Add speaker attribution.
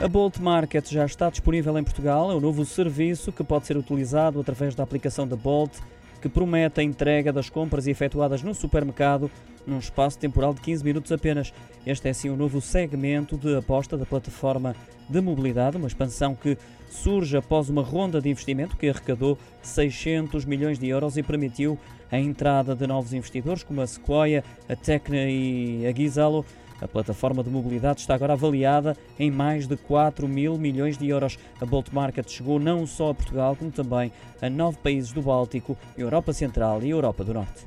Speaker 1: A Bolt Market já está disponível em Portugal. É um novo serviço que pode ser utilizado através da aplicação da Bolt, que promete a entrega das compras efetuadas no supermercado num espaço temporal de 15 minutos apenas. Este é sim um novo segmento de aposta da plataforma de mobilidade, uma expansão que surge após uma ronda de investimento que arrecadou 600 milhões de euros e permitiu a entrada de novos investidores como a Sequoia, a Tecna e a Gizalo. A plataforma de mobilidade está agora avaliada em mais de 4 mil milhões de euros. A Bolt Market chegou não só a Portugal, como também a nove países do Báltico, Europa Central e Europa do Norte.